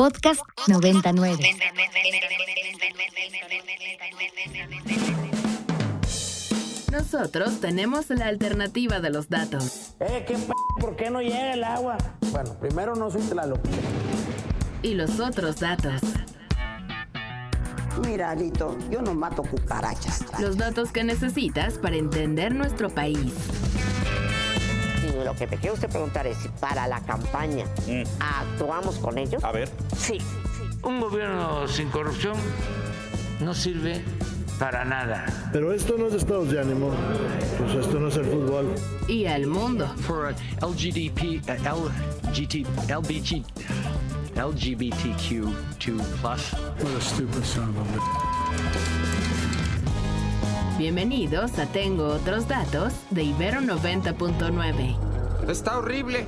Podcast 99. Nosotros tenemos la alternativa de los datos. Eh, ¿qué p ¿Por qué no llega el agua? Bueno, primero no soy Tlaloc. Y los otros datos. Mira, Lito, yo no mato cucarachas. Los datos que necesitas para entender nuestro país. Lo que me quiere usted preguntar es si para la campaña actuamos con ellos. A ver. Sí. Un gobierno sin corrupción no sirve para nada. Pero esto no es estados de ánimo, pues esto no es el fútbol. Y al mundo. For LGDP, LGT, LBG, LGBTQ2+. What a stupid son of a Bienvenidos a Tengo otros datos de Ibero 90.9. Está horrible.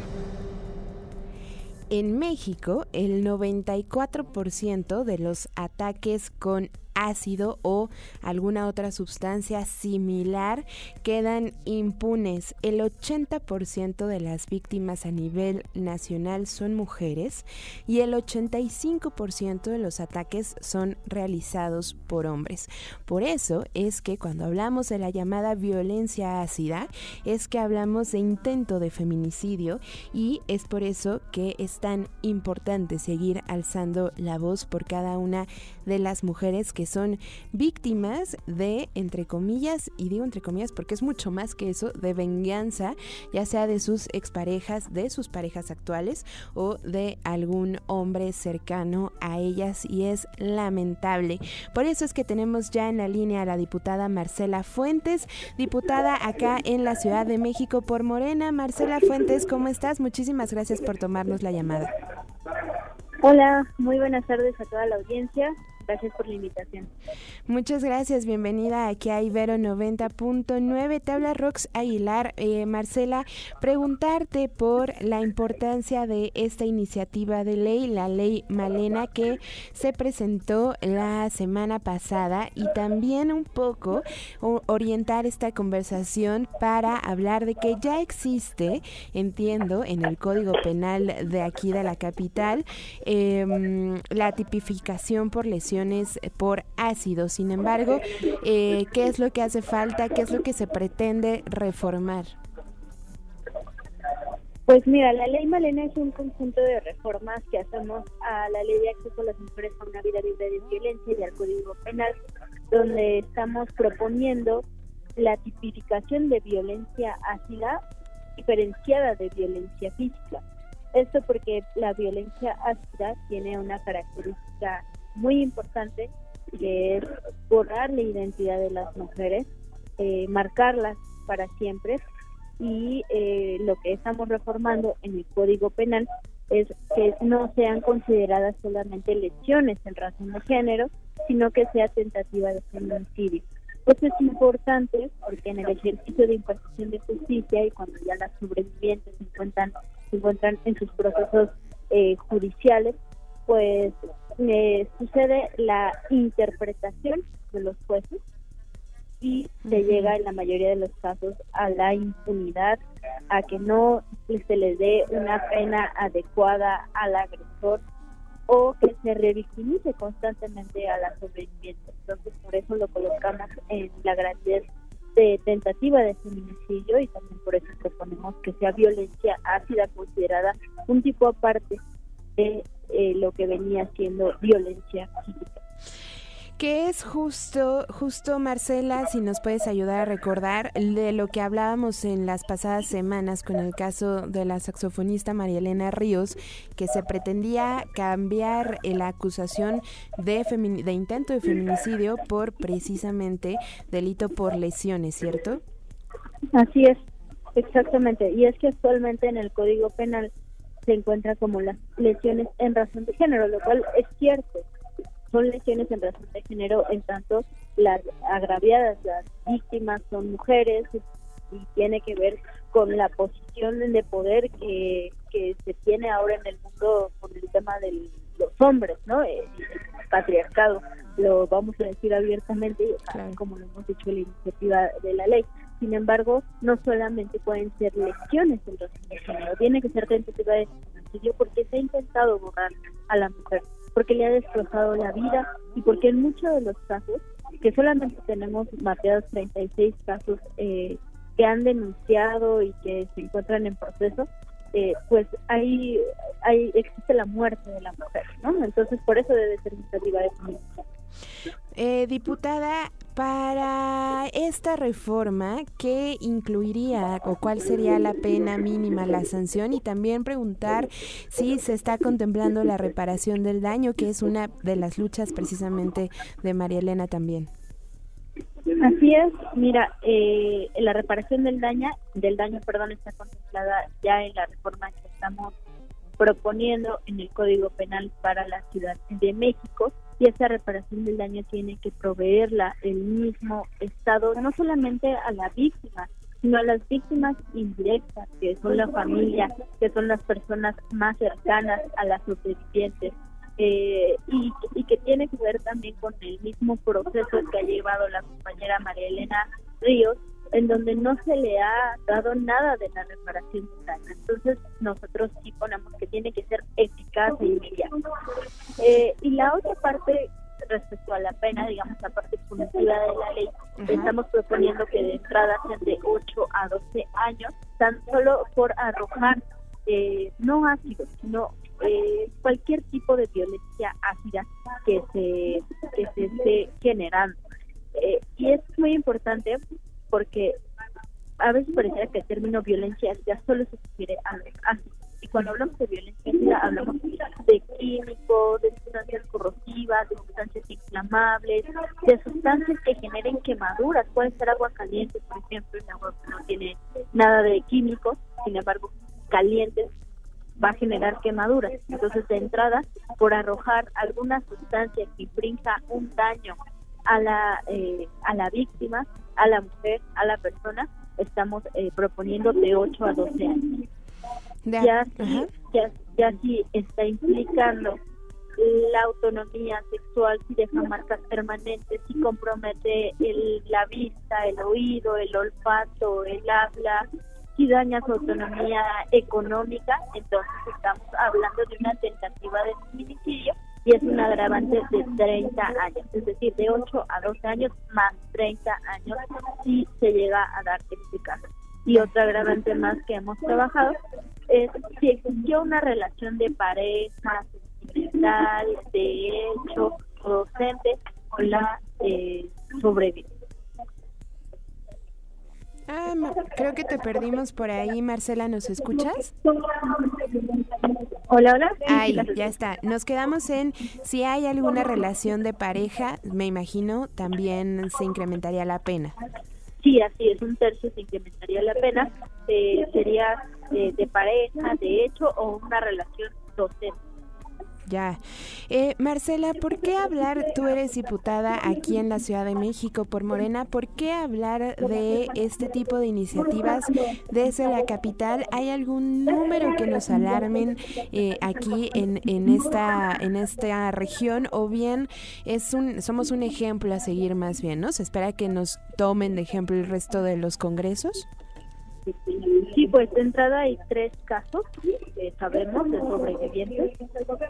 En México, el 94% de los ataques con ácido o alguna otra sustancia similar quedan impunes. El 80% de las víctimas a nivel nacional son mujeres y el 85% de los ataques son realizados por hombres. Por eso es que cuando hablamos de la llamada violencia ácida, es que hablamos de intento de feminicidio y es por eso que es tan importante seguir alzando la voz por cada una de las mujeres que son víctimas de, entre comillas, y digo entre comillas porque es mucho más que eso, de venganza, ya sea de sus exparejas, de sus parejas actuales o de algún hombre cercano a ellas y es lamentable. Por eso es que tenemos ya en la línea a la diputada Marcela Fuentes, diputada acá en la Ciudad de México por Morena. Marcela Fuentes, ¿cómo estás? Muchísimas gracias por tomarnos la llamada. Hola, muy buenas tardes a toda la audiencia. Gracias por la invitación. Muchas gracias, bienvenida aquí a Ibero 90.9. Te habla Rox Aguilar. Eh, Marcela, preguntarte por la importancia de esta iniciativa de ley, la ley Malena, que se presentó la semana pasada y también un poco orientar esta conversación para hablar de que ya existe, entiendo, en el Código Penal de aquí de la capital, eh, la tipificación por lesión por ácido. Sin embargo, eh, ¿qué es lo que hace falta? ¿Qué es lo que se pretende reformar? Pues mira, la ley Malena es un conjunto de reformas que hacemos a la ley de acceso a las mujeres a una vida libre de violencia y al Código Penal, donde estamos proponiendo la tipificación de violencia ácida diferenciada de violencia física. Esto porque la violencia ácida tiene una característica muy importante que es borrar la identidad de las mujeres, eh, marcarlas para siempre y eh, lo que estamos reformando en el Código Penal es que no sean consideradas solamente lesiones en razón de género, sino que sea tentativa de feminicidio. Esto es importante porque en el ejercicio de impartición de justicia y cuando ya las sobrevivientes se encuentran, se encuentran en sus procesos eh, judiciales, pues eh, sucede la interpretación de los jueces y se llega en la mayoría de los casos a la impunidad, a que no se les dé una pena adecuada al agresor o que se revictimice constantemente a la sobreviviente. Entonces, por eso lo colocamos en la grandeza de tentativa de feminicidio y también por eso proponemos que sea violencia ácida considerada un tipo aparte de eh, lo que venía siendo violencia física. ¿Qué es justo, justo Marcela, si nos puedes ayudar a recordar de lo que hablábamos en las pasadas semanas con el caso de la saxofonista María Elena Ríos, que se pretendía cambiar la acusación de, de intento de feminicidio por precisamente delito por lesiones, ¿cierto? Así es, exactamente. Y es que actualmente en el Código Penal se encuentra como las lesiones en razón de género, lo cual es cierto. Son lesiones en razón de género en tanto las agraviadas, las víctimas son mujeres y tiene que ver con la posición de poder que, que se tiene ahora en el mundo con el tema de los hombres, ¿no? El, patriarcado, lo vamos a decir abiertamente, como lo hemos dicho en la iniciativa de la ley. Sin embargo, no solamente pueden ser lesiones en género, tiene que ser tentativa de feminicidio porque se ha intentado borrar a la mujer, porque le ha destrozado la vida y porque en muchos de los casos, que solamente tenemos mapeados 36 casos eh, que han denunciado y que se encuentran en proceso, eh, pues ahí, existe la muerte de la mujer, ¿no? Entonces por eso debe ser iniciativa de feminicidio. Eh, diputada, para esta reforma, ¿qué incluiría o cuál sería la pena mínima, la sanción? Y también preguntar si se está contemplando la reparación del daño, que es una de las luchas precisamente de María Elena también. Así es, mira, eh, la reparación del daño, del daño, perdón, está contemplada ya en la reforma que estamos proponiendo en el Código Penal para la Ciudad de México y esa reparación del daño tiene que proveerla el mismo Estado, no solamente a la víctima, sino a las víctimas indirectas, que son la familia, que son las personas más cercanas a las sobrevivientes. Eh, y, y que tiene que ver también con el mismo proceso que ha llevado la compañera María Elena Ríos en donde no se le ha dado nada de la reparación daño. Entonces nosotros sí ponemos que tiene que ser eficaz e inmediato. Eh, y la otra parte respecto a la pena, digamos la parte punitiva de la ley, estamos proponiendo que de entrada sean de 8 a 12 años, tan solo por arrojar eh, no ácido, sino eh, cualquier tipo de violencia ácida que se, que se esté generando. Eh, y es muy importante porque a veces pareciera que el término violencia ya solo se refiere a los ácidos. Y cuando hablamos de violencia hablamos de químicos, de sustancias corrosivas, de sustancias inflamables, de sustancias que generen quemaduras. Puede ser agua caliente, por ejemplo, el agua no tiene nada de químicos, sin embargo, caliente va a generar quemaduras. Entonces, de entrada, por arrojar alguna sustancia que infrinja un daño a la, eh, a la víctima, a la mujer, a la persona, estamos eh, proponiendo de 8 a 12 años. Ya, sí, ya, ya sí está implicando la autonomía sexual, si deja marcas permanentes, si compromete el, la vista, el oído, el olfato, el habla, si daña su autonomía económica, entonces estamos hablando de una tentativa de feminicidio y es un agravante de 30 años, es decir, de 8 a 12 años más 30 años si se llega a dar este caso. Y otra agravante más que hemos trabajado es si existió una relación de pareja, sentimental, de hecho docente con la eh, sobreviviente. Ah, creo que te perdimos por ahí, Marcela, ¿nos escuchas? Hola, hola. Ay, ya está. Nos quedamos en si hay alguna relación de pareja, me imagino, también se incrementaría la pena. Sí, así es, un tercio se incrementaría la pena. Eh, sería eh, de pareja, de hecho, o una relación docente. Ya. Eh, Marcela, ¿por qué hablar, tú eres diputada aquí en la Ciudad de México por Morena, ¿por qué hablar de este tipo de iniciativas desde la capital? ¿Hay algún número que nos alarmen eh, aquí en, esta, en esta región o bien es un, somos un ejemplo a seguir más bien, ¿no? ¿Se espera que nos tomen de ejemplo el resto de los congresos? Sí, pues de entrada hay tres casos que sabemos de sobrevivientes.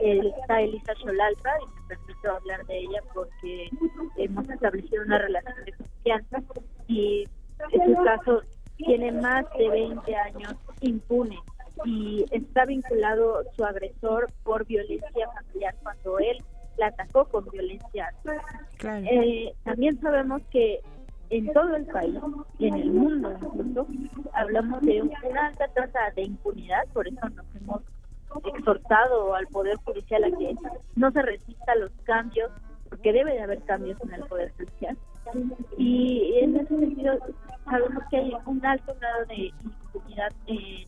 está Elisa Cholalpa, y me permito hablar de ella porque hemos establecido una relación de confianza y ese caso tiene más de 20 años impune y está vinculado su agresor por violencia familiar cuando él la atacó con violencia. Eh, también sabemos que en todo el país y en el mundo incluso hablamos de una alta tasa de impunidad, por eso nos hemos exhortado al Poder Judicial a que no se resista a los cambios, porque debe de haber cambios en el Poder Judicial. Y en ese sentido sabemos que hay un alto grado de impunidad en,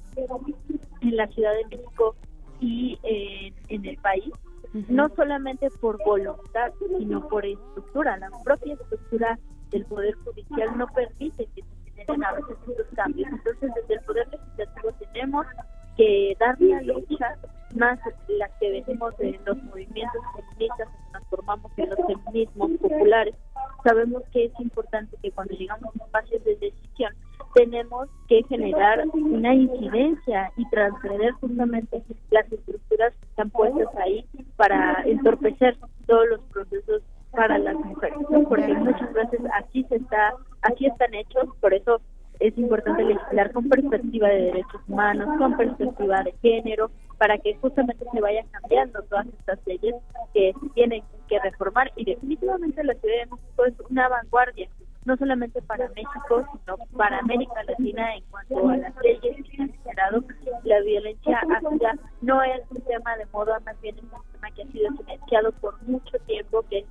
en la Ciudad de México y en, en el país, no solamente por voluntad, sino por estructura, la propia estructura del Poder Judicial no permite que se generen a veces estos cambios. Entonces, desde el Poder Legislativo tenemos que dar la lucha más la que venimos de los movimientos feministas, nos transformamos en los feminismos populares. Sabemos que es importante que cuando llegamos a espacios de decisión tenemos que generar una incidencia y transgredir justamente las estructuras que están puestas ahí para entorpecer todos los procesos para las mujeres, porque muchas veces aquí se está, aquí están hechos, por eso es importante legislar con perspectiva de derechos humanos, con perspectiva de género, para que justamente se vayan cambiando todas estas leyes que tienen que reformar. Y definitivamente la Ciudad de México es una vanguardia no solamente para México, sino para América Latina en cuanto a las leyes que han generado. La violencia hacia no es un tema de moda, más bien es un tema que ha sido silenciado por mucho tiempo, que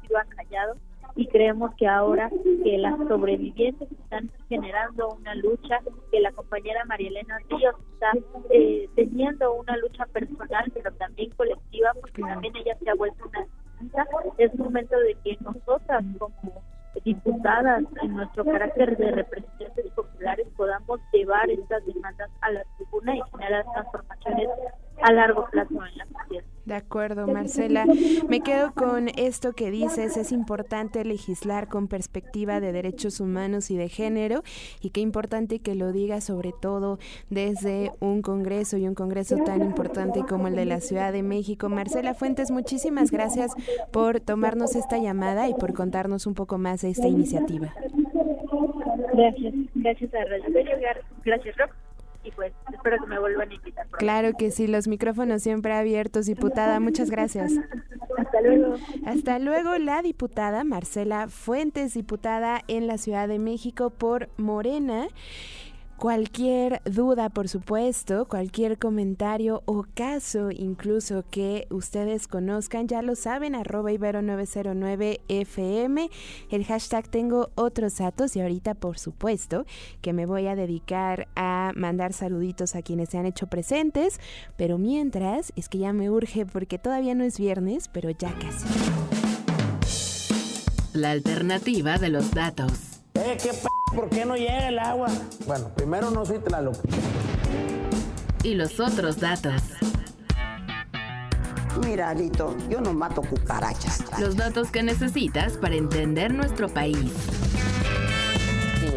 creemos que ahora que las sobrevivientes están generando una lucha, que la compañera María Elena Ríos está eh, teniendo una lucha personal, pero también colectiva, porque también ella se ha vuelto una es momento de que nosotras como diputadas en nuestro carácter de representantes populares podamos llevar estas demandas a la tribuna y generar transformaciones a largo plazo. De acuerdo, Marcela. Me quedo con esto que dices, es importante legislar con perspectiva de derechos humanos y de género y qué importante que lo diga sobre todo desde un Congreso y un Congreso tan importante como el de la Ciudad de México. Marcela Fuentes, muchísimas gracias por tomarnos esta llamada y por contarnos un poco más de esta iniciativa. Gracias, gracias a Radio gracias Rock y pues espero que me vuelvan a invitar. Claro que sí, los micrófonos siempre abiertos, diputada. Muchas gracias. Hasta luego. Hasta luego, la diputada Marcela Fuentes, diputada en la Ciudad de México por Morena. Cualquier duda, por supuesto, cualquier comentario o caso incluso que ustedes conozcan, ya lo saben, arroba ibero909fm, el hashtag tengo otros datos y ahorita por supuesto que me voy a dedicar a mandar saluditos a quienes se han hecho presentes, pero mientras es que ya me urge porque todavía no es viernes, pero ya casi. La alternativa de los datos. Eh, qué p ¿por qué no llega el agua? Bueno, primero no soy Tlaloc. Y los otros datos. Mira, Alito, yo no mato cucarachas. Los datos que necesitas para entender nuestro país.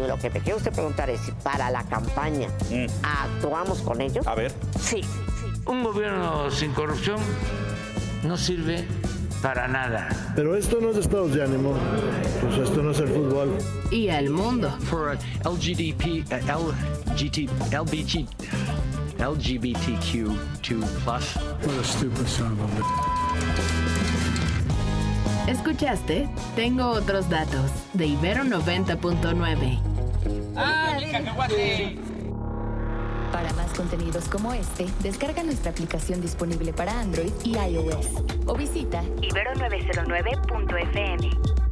Lo que me quiero usted preguntar es si para la campaña mm. actuamos con ellos. A ver. Sí. Un gobierno sin corrupción no sirve para nada. Pero esto no es estados de ánimo, pues esto no es el fútbol. Y al mundo. For LGDP, uh, LGT, LBG, LGBTQ2+. What a stupid son of Escuchaste Tengo otros datos de Ibero 90.9. ¡Ah, para más contenidos como este, descarga nuestra aplicación disponible para Android y iOS o visita ibero909.fm.